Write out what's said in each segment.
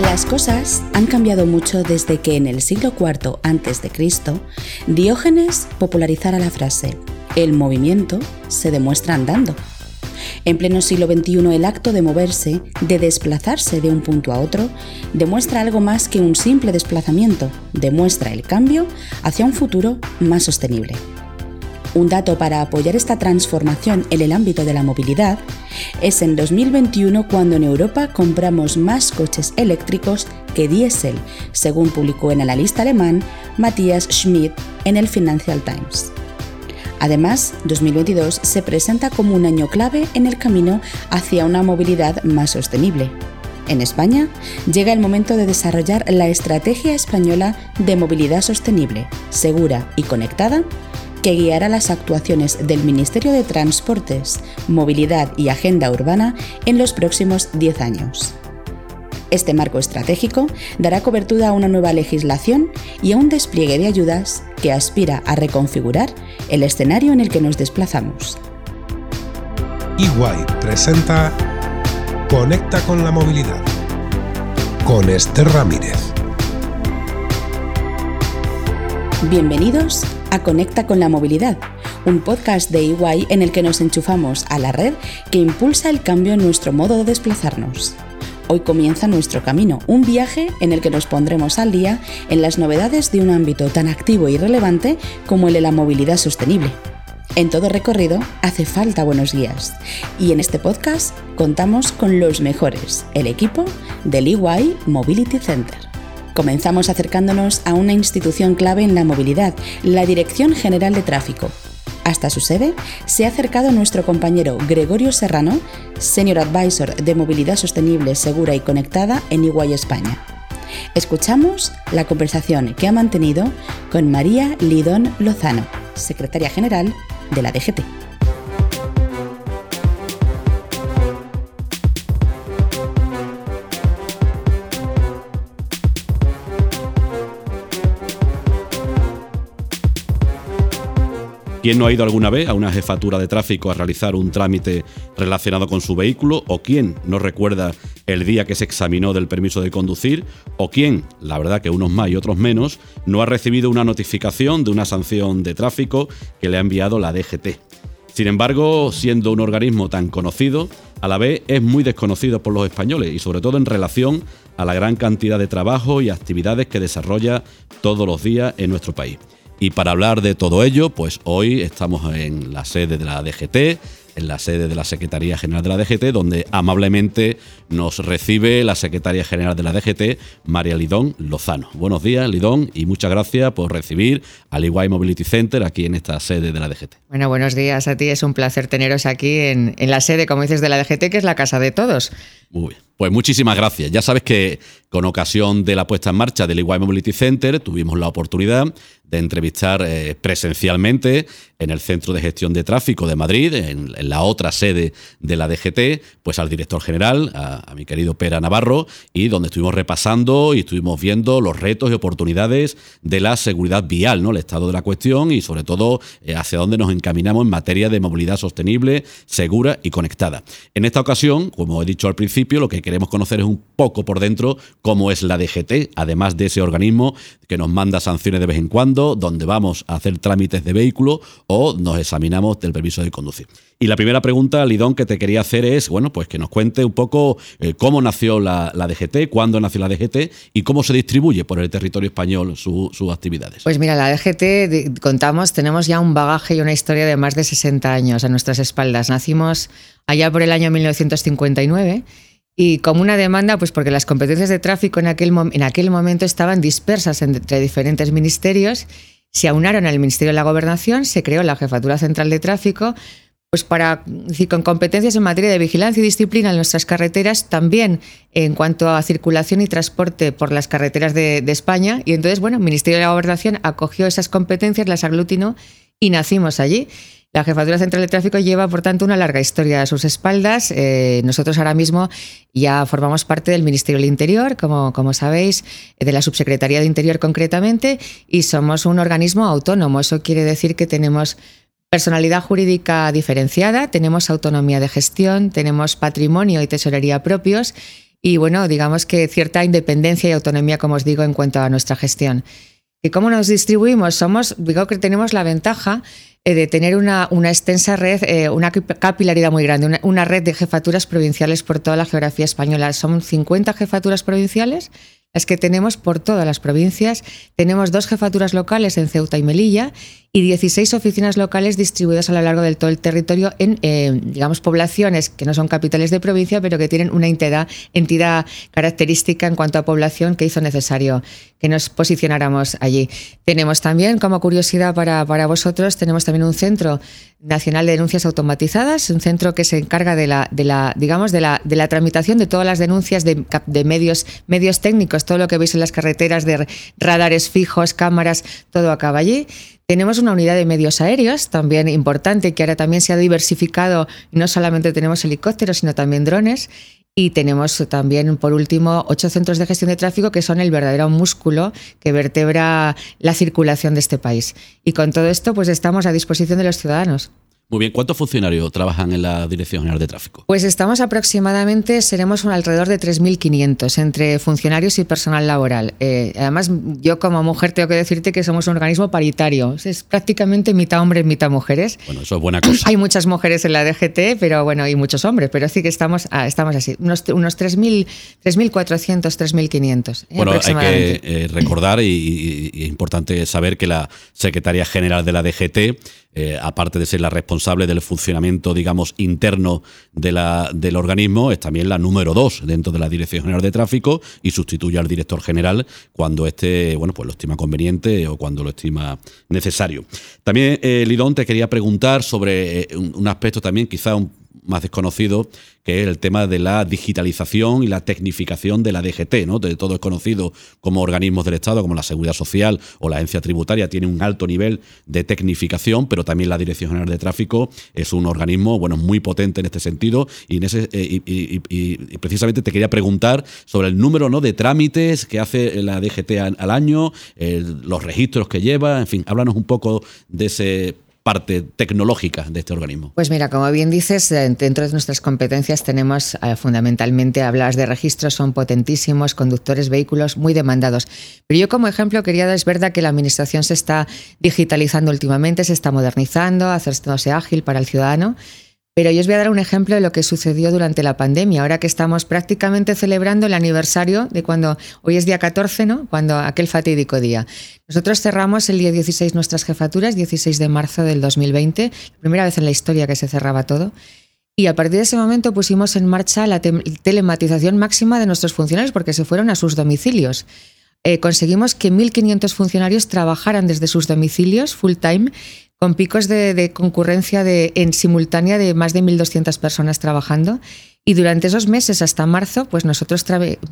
Las cosas han cambiado mucho desde que en el siglo IV a.C. Diógenes popularizara la frase el movimiento se demuestra andando. En pleno siglo XXI el acto de moverse, de desplazarse de un punto a otro, demuestra algo más que un simple desplazamiento, demuestra el cambio hacia un futuro más sostenible. Un dato para apoyar esta transformación en el ámbito de la movilidad es en 2021 cuando en Europa compramos más coches eléctricos que diésel, según publicó el analista alemán Matthias Schmidt en el Financial Times. Además, 2022 se presenta como un año clave en el camino hacia una movilidad más sostenible. En España llega el momento de desarrollar la Estrategia Española de Movilidad Sostenible, Segura y Conectada que guiará las actuaciones del Ministerio de Transportes, Movilidad y Agenda Urbana en los próximos 10 años. Este marco estratégico dará cobertura a una nueva legislación y a un despliegue de ayudas que aspira a reconfigurar el escenario en el que nos desplazamos. EY presenta Conecta con la movilidad con Esther Ramírez. Bienvenidos a Conecta con la Movilidad, un podcast de EY en el que nos enchufamos a la red que impulsa el cambio en nuestro modo de desplazarnos. Hoy comienza nuestro camino, un viaje en el que nos pondremos al día en las novedades de un ámbito tan activo y relevante como el de la movilidad sostenible. En todo recorrido hace falta buenos guías y en este podcast contamos con los mejores, el equipo del EY Mobility Center. Comenzamos acercándonos a una institución clave en la movilidad, la Dirección General de Tráfico. Hasta su sede se ha acercado nuestro compañero Gregorio Serrano, Senior Advisor de Movilidad Sostenible, Segura y Conectada en Iguay, España. Escuchamos la conversación que ha mantenido con María Lidón Lozano, secretaria general de la DGT. ¿Quién no ha ido alguna vez a una jefatura de tráfico a realizar un trámite relacionado con su vehículo? ¿O quién no recuerda el día que se examinó del permiso de conducir? ¿O quién, la verdad que unos más y otros menos, no ha recibido una notificación de una sanción de tráfico que le ha enviado la DGT? Sin embargo, siendo un organismo tan conocido, a la vez es muy desconocido por los españoles y sobre todo en relación a la gran cantidad de trabajo y actividades que desarrolla todos los días en nuestro país. Y para hablar de todo ello, pues hoy estamos en la sede de la DGT, en la sede de la Secretaría General de la DGT, donde amablemente nos recibe la Secretaria General de la DGT, María Lidón Lozano. Buenos días, Lidón, y muchas gracias por recibir al Iguay Mobility Center aquí en esta sede de la DGT. Bueno, buenos días a ti. Es un placer teneros aquí en, en la sede, como dices, de la DGT, que es la casa de todos. Muy bien. Pues muchísimas gracias. Ya sabes que con ocasión de la puesta en marcha del Iguay Mobility Center tuvimos la oportunidad de entrevistar eh, presencialmente en el Centro de Gestión de Tráfico de Madrid, en, la otra sede de la DGT, pues al director general, a, mi querido Pera Navarro, y donde estuvimos repasando y estuvimos viendo los retos y oportunidades de la seguridad vial, ¿no? El estado de la cuestión y sobre todo eh, hacia dónde nos encaminamos en materia de movilidad sostenible, segura y conectada. En esta ocasión, como he dicho al principio, lo que queremos conocer es un poco por dentro cómo es la DGT, además de ese organismo que nos manda sanciones de vez en cuando, donde vamos a hacer trámites de vehículo o nos examinamos del permiso de conducir. Y la primera pregunta, Lidón, que te quería hacer es, bueno, pues que nos cuente un poco eh, cómo nació la, DGT, cuándo nació la DGT y cómo se distribuye por el territorio español sus actividades. Pues mira, la DGT, contamos, tenemos ya un bagaje y una historia de más de 60 años a nuestras espaldas. Nacimos allá por el año 1959 y como una demanda, pues porque las competencias de tráfico en aquel, en aquel momento estaban dispersas entre diferentes ministerios, se aunaron al Ministerio de la Gobernación, se creó la Jefatura Central de Tráfico, pues para, decir, con competencias en materia de vigilancia y disciplina en nuestras carreteras, también en cuanto a circulación y transporte por las carreteras de, de España. Y entonces, bueno, el Ministerio de la Gobernación acogió esas competencias, las aglutinó y nacimos allí. La Jefatura Central de Tráfico lleva, por tanto, una larga historia a sus espaldas. Eh, nosotros ahora mismo ya formamos parte del Ministerio del Interior, como, como sabéis, de la Subsecretaría de Interior concretamente, y somos un organismo autónomo. Eso quiere decir que tenemos personalidad jurídica diferenciada, tenemos autonomía de gestión, tenemos patrimonio y tesorería propios y bueno, digamos que cierta independencia y autonomía, como os digo, en cuanto a nuestra gestión. ¿Y cómo nos distribuimos? Somos, digo que tenemos la ventaja eh, de tener una, una extensa red, eh, una capilaridad muy grande, una, una, red de jefaturas provinciales por toda la geografía española. Son 50 jefaturas provinciales las que tenemos por todas las provincias. Tenemos dos jefaturas locales en Ceuta y Melilla y 16 oficinas locales distribuidas a lo largo del todo el territorio en, eh, digamos, poblaciones que no son capitales de provincia, pero que tienen una entidad, entidad característica en cuanto a población que hizo necesario que nos posicionáramos allí. Tenemos también, como curiosidad para, para vosotros, tenemos también un centro nacional de denuncias automatizadas, un centro que se encarga de la, de la digamos, de la, de la tramitación de todas las denuncias de, de medios, medios técnicos, todo lo que veis en las carreteras de radares fijos, cámaras, todo acaba allí. Tenemos una unidad de medios aéreos, también importante, que ahora también se ha diversificado. No solamente tenemos helicópteros, sino también drones. Y tenemos también, por último, ocho centros de gestión de tráfico que son el verdadero músculo que vertebra la circulación de este país. Y con todo esto, pues estamos a disposición de los ciudadanos. Muy bien, ¿cuántos funcionarios trabajan en la Dirección General de Tráfico? Pues estamos aproximadamente, seremos un alrededor de 3.500 entre funcionarios y personal laboral. Eh, además, yo como mujer tengo que decirte que somos un organismo paritario. Es prácticamente mitad hombres, mitad mujeres. Bueno, eso es buena cosa. Hay muchas mujeres en la DGT, pero bueno, hay muchos hombres, pero sí que estamos, ah, estamos así, unos, unos 3.400, 3.500. Eh, bueno, hay que eh, recordar y, es importante saber que la secretaria general de la DGT eh, aparte de ser la responsable del funcionamiento, digamos, interno del organismo, es también la número dos dentro de la Dirección General de Tráfico y sustituye al director general cuando este, bueno, pues lo estima conveniente o cuando lo estima necesario. También, eh, Lidón, te quería preguntar sobre eh, un, aspecto también quizá un más desconocido, que es el tema de la digitalización y la tecnificación de la DGT, ¿no? De todo es conocido como organismos del Estado, como la Seguridad Social o la Agencia Tributaria, tiene un alto nivel de tecnificación, pero también la Dirección General de Tráfico es un organismo, bueno, muy potente en este sentido y, en ese, eh, y, precisamente te quería preguntar sobre el número ¿no? de trámites que hace la DGT al, año, los registros que lleva, en fin, háblanos un poco de ese parte tecnológica de este organismo? Pues mira, como bien dices, eh, dentro de nuestras competencias tenemos eh, fundamentalmente, hablas de registros, son potentísimos, conductores, vehículos muy demandados. Pero yo como ejemplo quería dar, es verdad que la administración se está digitalizando últimamente, se está modernizando, haciéndose ágil para el ciudadano. Pero yo os voy a dar un ejemplo de lo que sucedió durante la pandemia, ahora que estamos prácticamente celebrando el aniversario de cuando, hoy es día 14, ¿no? Cuando aquel fatídico día. Nosotros cerramos el día 16 nuestras jefaturas, 16 de marzo del 2020, la primera vez en la historia que se cerraba todo. Y a partir de ese momento pusimos en marcha la telematización máxima de nuestros funcionarios porque se fueron a sus domicilios. Eh, conseguimos que 1.500 funcionarios trabajaran desde sus domicilios full time con picos de, concurrencia de, en simultánea de más de 1.200 personas trabajando. Y durante esos meses hasta marzo, pues nosotros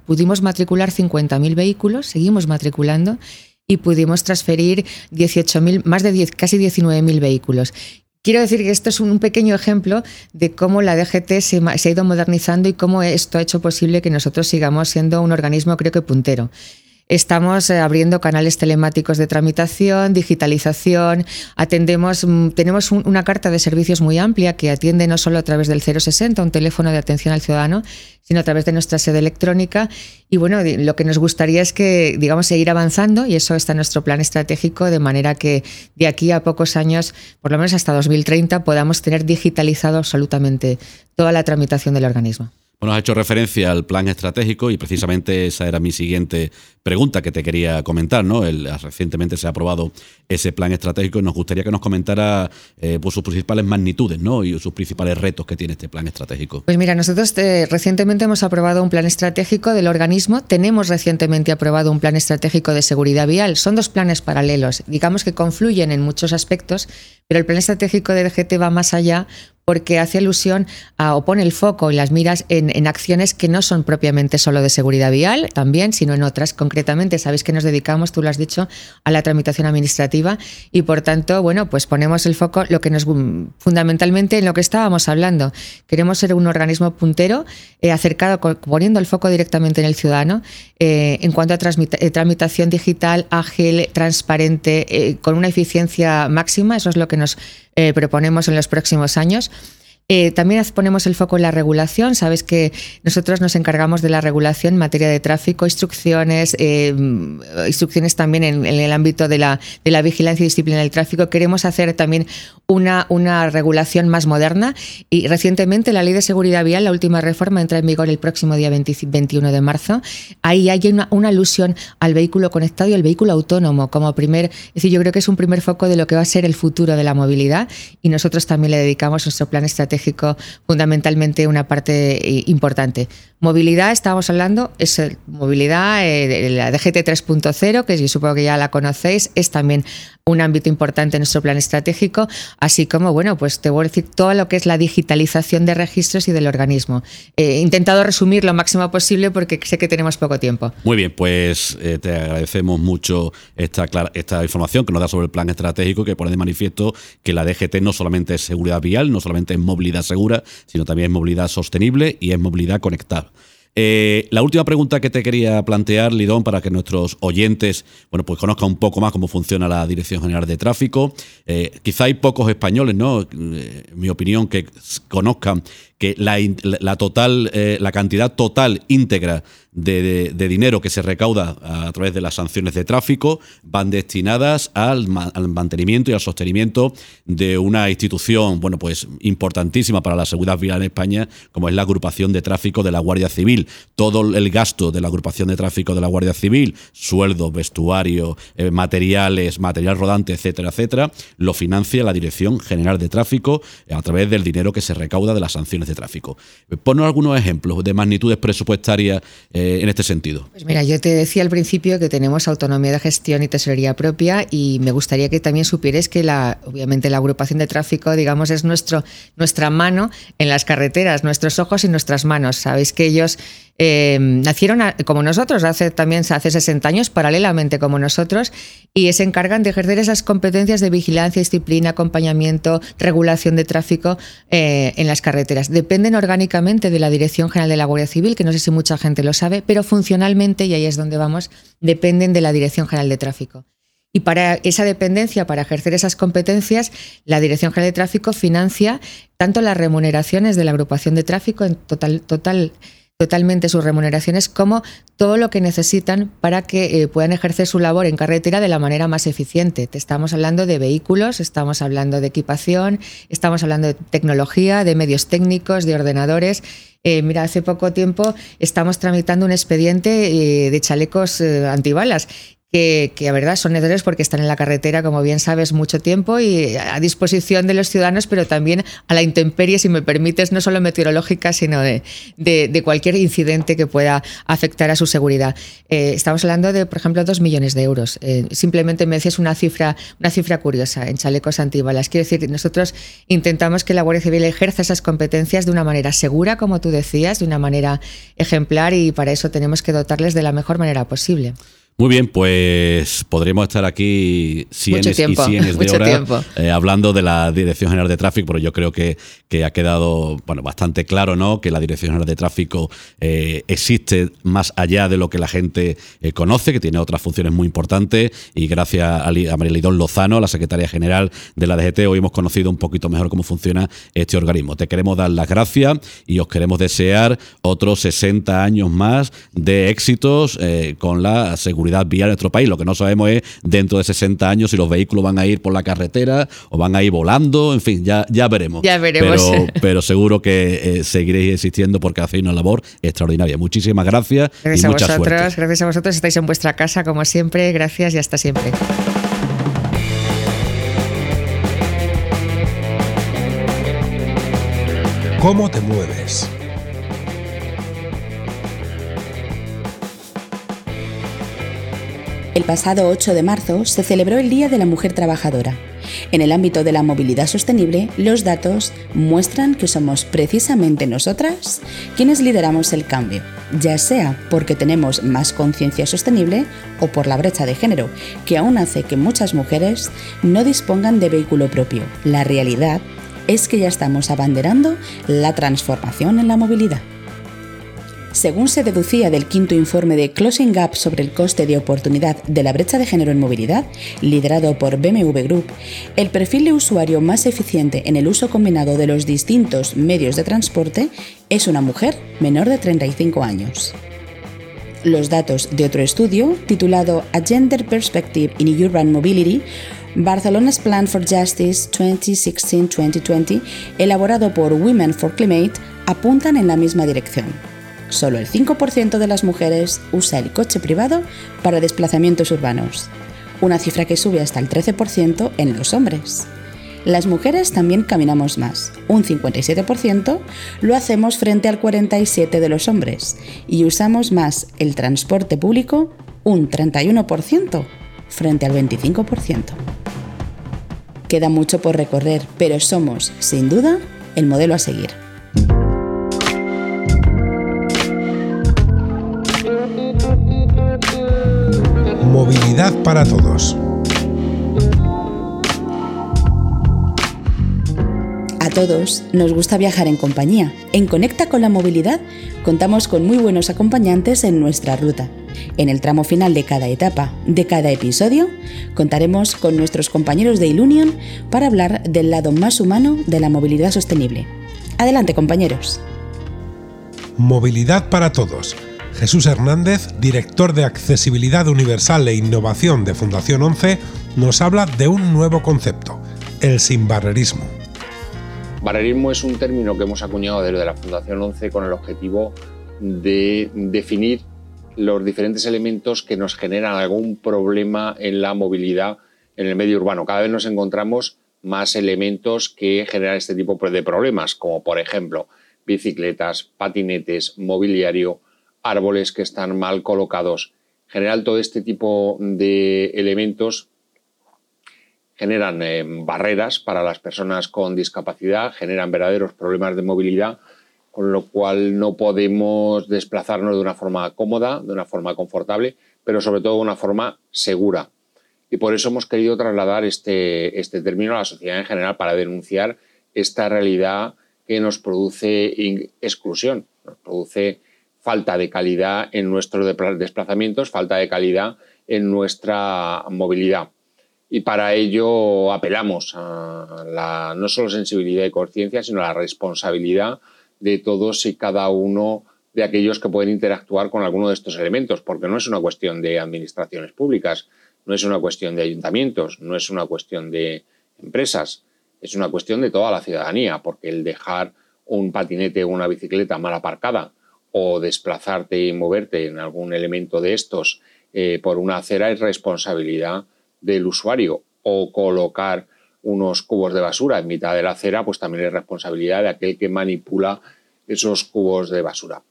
pudimos matricular 50.000 vehículos, seguimos matriculando y pudimos transferir 18.000, más de 10, casi 19.000 vehículos. Quiero decir que esto es un pequeño ejemplo de cómo la DGT se, se ha ido modernizando y cómo esto ha hecho posible que nosotros sigamos siendo un organismo, creo que puntero. Estamos eh, abriendo canales telemáticos de tramitación, digitalización, atendemos, mm, tenemos una carta de servicios muy amplia que atiende no solo a través del 060, un teléfono de atención al ciudadano, sino a través de nuestra sede electrónica. Y bueno, lo que nos gustaría es que, digamos, seguir avanzando y eso está en nuestro plan estratégico, de manera que de aquí a pocos años, por lo menos hasta 2030, podamos tener digitalizado absolutamente toda la tramitación del organismo. Bueno, has hecho referencia al plan estratégico y precisamente esa era mi siguiente pregunta que te quería comentar. ¿no? recientemente se ha aprobado ese plan estratégico y nos gustaría que nos comentara eh, pues, sus principales magnitudes ¿no? y sus principales retos que tiene este plan estratégico. Pues mira, nosotros eh, recientemente hemos aprobado un plan estratégico del organismo. Tenemos recientemente aprobado un plan estratégico de seguridad vial. Son dos planes paralelos, digamos que confluyen en muchos aspectos, pero el plan estratégico de DGT va más allá porque hace alusión a, o pone el foco y las miras en, acciones que no son propiamente solo de seguridad vial, también, sino en otras. Concretamente, sabéis que nos dedicamos, tú lo has dicho, a la tramitación administrativa y por tanto, bueno, pues ponemos el foco lo que nos fundamentalmente en lo que estábamos hablando. Queremos ser un organismo puntero, eh, acercado, poniendo el foco directamente en el ciudadano, eh, en cuanto a eh, tramitación digital, ágil, transparente, con una eficiencia máxima, eso es lo que nos proponemos en los próximos años. Eh, también ponemos el foco en la regulación. Sabes que nosotros nos encargamos de la regulación en materia de tráfico, instrucciones, eh, instrucciones también en, el ámbito de la, de la vigilancia y disciplina del tráfico. Queremos hacer también una, una regulación más moderna y recientemente la Ley de Seguridad Vial, la última reforma, entra en vigor el próximo día 21 de marzo. Ahí hay una, una alusión al vehículo conectado y al vehículo autónomo como primer, es decir, yo creo que es un primer foco de lo que va a ser el futuro de la movilidad y nosotros también le dedicamos nuestro plan estratégico fundamentalmente una parte eh, importante. Movilidad, estábamos hablando, es movilidad, eh, la DGT 3.0, que yo supongo que ya la conocéis, es también un ámbito importante en nuestro plan estratégico, así como, bueno, pues te voy a decir todo lo que es la digitalización de registros y del organismo. he intentado resumir lo máximo posible porque sé que tenemos poco tiempo. Muy bien, pues eh, te agradecemos mucho esta, esta información que nos da sobre el plan estratégico que pone de manifiesto que la DGT no solamente es seguridad vial, no solamente es movilidad segura, sino también es movilidad sostenible y es movilidad conectada. Eh, la última pregunta que te quería plantear, Lidón, para que nuestros oyentes bueno, pues conozcan un poco más cómo funciona la Dirección General de Tráfico. Eh, quizá hay pocos españoles, ¿no? Eh, en mi opinión, que conozcan que la, total, la cantidad total íntegra de, dinero que se recauda a través de las sanciones de tráfico van destinadas al, mantenimiento y al sostenimiento de una institución, bueno, pues importantísima para la seguridad vial en España, como es la agrupación de tráfico de la Guardia Civil. Todo el gasto de la agrupación de tráfico de la Guardia Civil, sueldos, vestuario, eh, materiales, material rodante, etcétera, etcétera, lo financia la Dirección General de Tráfico a través del dinero que se recauda de las sanciones de tráfico. Ponnos algunos ejemplos de magnitudes presupuestarias. Eh, en este sentido? Pues mira, yo te decía al principio que tenemos autonomía de gestión y tesorería propia y me gustaría que también supieres que la, obviamente la agrupación de tráfico, digamos, es nuestro, nuestra mano en las carreteras, nuestros ojos y nuestras manos. Sabéis que ellos eh, nacieron como nosotros, hace también hace 60 años, paralelamente como nosotros, y se encargan de ejercer esas competencias de vigilancia, disciplina, acompañamiento, regulación de tráfico eh, en las carreteras. Dependen orgánicamente de la Dirección General de la Guardia Civil, que no sé si mucha gente lo sabe, pero funcionalmente, y ahí es donde vamos, dependen de la Dirección General de Tráfico. Y para esa dependencia, para ejercer esas competencias, la Dirección General de Tráfico financia tanto las remuneraciones de la agrupación de tráfico en total, total totalmente sus remuneraciones como todo lo que necesitan para que eh, puedan ejercer su labor en carretera de la manera más eficiente. Te estamos hablando de vehículos, estamos hablando de equipación, estamos hablando de tecnología, de medios técnicos, de ordenadores. Eh, mira, hace poco tiempo estamos tramitando un expediente eh, de chalecos antibalas que, que, a verdad son necesarios porque están en la carretera, como bien sabes, mucho tiempo y a disposición de los ciudadanos, pero también a la intemperie, si me permites, no solo meteorológica, sino de, cualquier incidente que pueda afectar a su seguridad. Eh, estamos hablando de, por ejemplo, dos millones de euros. Eh, simplemente me decías una cifra, una cifra curiosa en chalecos antibalas. Quiero decir, nosotros intentamos que la Guardia Civil ejerza esas competencias de una manera segura, como tú decías, de una manera ejemplar y para eso tenemos que dotarles de la mejor manera posible. Muy bien, pues podríamos estar aquí cienes y cienes de horas eh, hablando de la Dirección General de Tráfico, pero yo creo que, que, ha quedado bueno, bastante claro ¿no? que la Dirección General de Tráfico eh, existe más allá de lo que la gente eh, conoce, que tiene otras funciones muy importantes y gracias a, a Marilidón Lozano, la Secretaria General de la DGT, hoy hemos conocido un poquito mejor cómo funciona este organismo. Te queremos dar las gracias y os queremos desear otros 60 años más de éxitos con la seguridad seguridad vial en nuestro país. Lo que no sabemos es dentro de 60 años si los vehículos van a ir por la carretera o van a ir volando, en fin, ya, ya veremos. Ya veremos. Pero, seguro que eh, seguiréis existiendo porque hacéis una labor extraordinaria. Muchísimas gracias. Gracias y a mucha vosotros, suerte. gracias a vosotros. Estáis en vuestra casa como siempre. Gracias y hasta siempre. ¿Cómo te mueves? El pasado 8 de marzo se celebró el Día de la Mujer Trabajadora. En el ámbito de la movilidad sostenible, los datos muestran que somos precisamente nosotras quienes lideramos el cambio, ya sea porque tenemos más conciencia sostenible o por la brecha de género, que aún hace que muchas mujeres no dispongan de vehículo propio. La realidad es que ya estamos abanderando la transformación en la movilidad. Según se deducía del quinto informe de Closing Gap sobre el coste de oportunidad de la brecha de género en movilidad, liderado por BMW Group, el perfil de usuario más eficiente en el uso combinado de los distintos medios de transporte es una mujer menor de 35 años. Los datos de otro estudio, titulado A Gender Perspective in Urban Mobility, Barcelona's Plan for Justice 2016-2020, elaborado por Women for Climate, apuntan en la misma dirección solo el 5% de las mujeres usa el coche privado para desplazamientos urbanos, una cifra que sube hasta el 13% en los hombres. Las mujeres también caminamos más, un 57% lo hacemos frente al 47% de los hombres, y usamos más el transporte público, un 31% frente al 25%. Queda mucho por recorrer, pero somos, sin duda, el modelo a seguir. Movilidad para todos. A todos nos gusta viajar en compañía. En Conecta con la Movilidad contamos con muy buenos acompañantes en nuestra ruta. En el tramo final de cada etapa, de cada episodio, contaremos con nuestros compañeros de Ilunion para hablar del lado más humano de la movilidad sostenible. Adelante compañeros. Movilidad para todos Jesús Hernández, director de Accesibilidad Universal e Innovación de Fundación 11, nos habla de un nuevo concepto, el sinbarrerismo. Barrerismo es un término que hemos acuñado desde la Fundación 11 con el objetivo de definir los diferentes elementos que nos generan algún problema en la movilidad en el medio urbano. Cada vez nos encontramos más elementos que generan este tipo de problemas, como por ejemplo bicicletas, patinetes, mobiliario, árboles que están mal colocados. En general, todo este tipo de elementos generan eh, barreras para las personas con discapacidad, generan verdaderos problemas de movilidad, con lo cual no podemos desplazarnos de una forma cómoda, de una forma confortable, pero sobre todo de una forma segura. Y por eso hemos querido trasladar este, este término a la sociedad en general para denunciar esta realidad que nos produce exclusión, nos produce falta de calidad en nuestros desplazamientos, falta de calidad en nuestra movilidad. Y para ello apelamos a la no solo sensibilidad y conciencia, sino a la responsabilidad de todos y cada uno de aquellos que pueden interactuar con alguno de estos elementos, porque no es una cuestión de administraciones públicas, no es una cuestión de ayuntamientos, no es una cuestión de empresas, es una cuestión de toda la ciudadanía, porque el dejar un patinete o una bicicleta mal aparcada o desplazarte y moverte en algún elemento de estos eh, por una acera es responsabilidad del usuario o colocar unos cubos de basura en mitad de la acera, pues también es responsabilidad de aquel que manipula esos cubos de basura.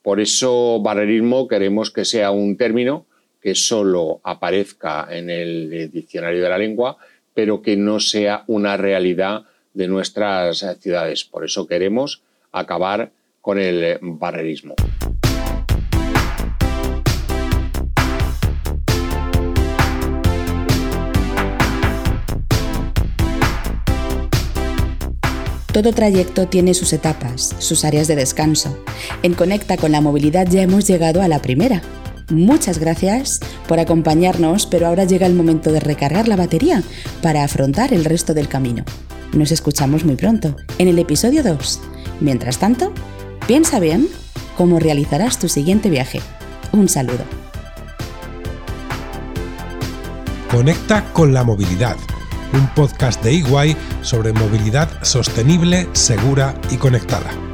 Por eso, barrerismo queremos que sea un término que solo aparezca en el diccionario de la lengua, pero que no sea una realidad de nuestras ciudades. Por eso queremos acabar con el eh, barrerismo. Todo trayecto tiene sus etapas, sus áreas de descanso. En Conecta con la Movilidad ya hemos llegado a la primera. Muchas gracias por acompañarnos, pero ahora llega el momento de recargar la batería para afrontar el resto del camino. Nos escuchamos muy pronto, en el episodio 2. Mientras tanto, Piensa bien cómo realizarás tu siguiente viaje. Un saludo. Conecta con la movilidad, un podcast de Iguay sobre movilidad sostenible, segura y conectada.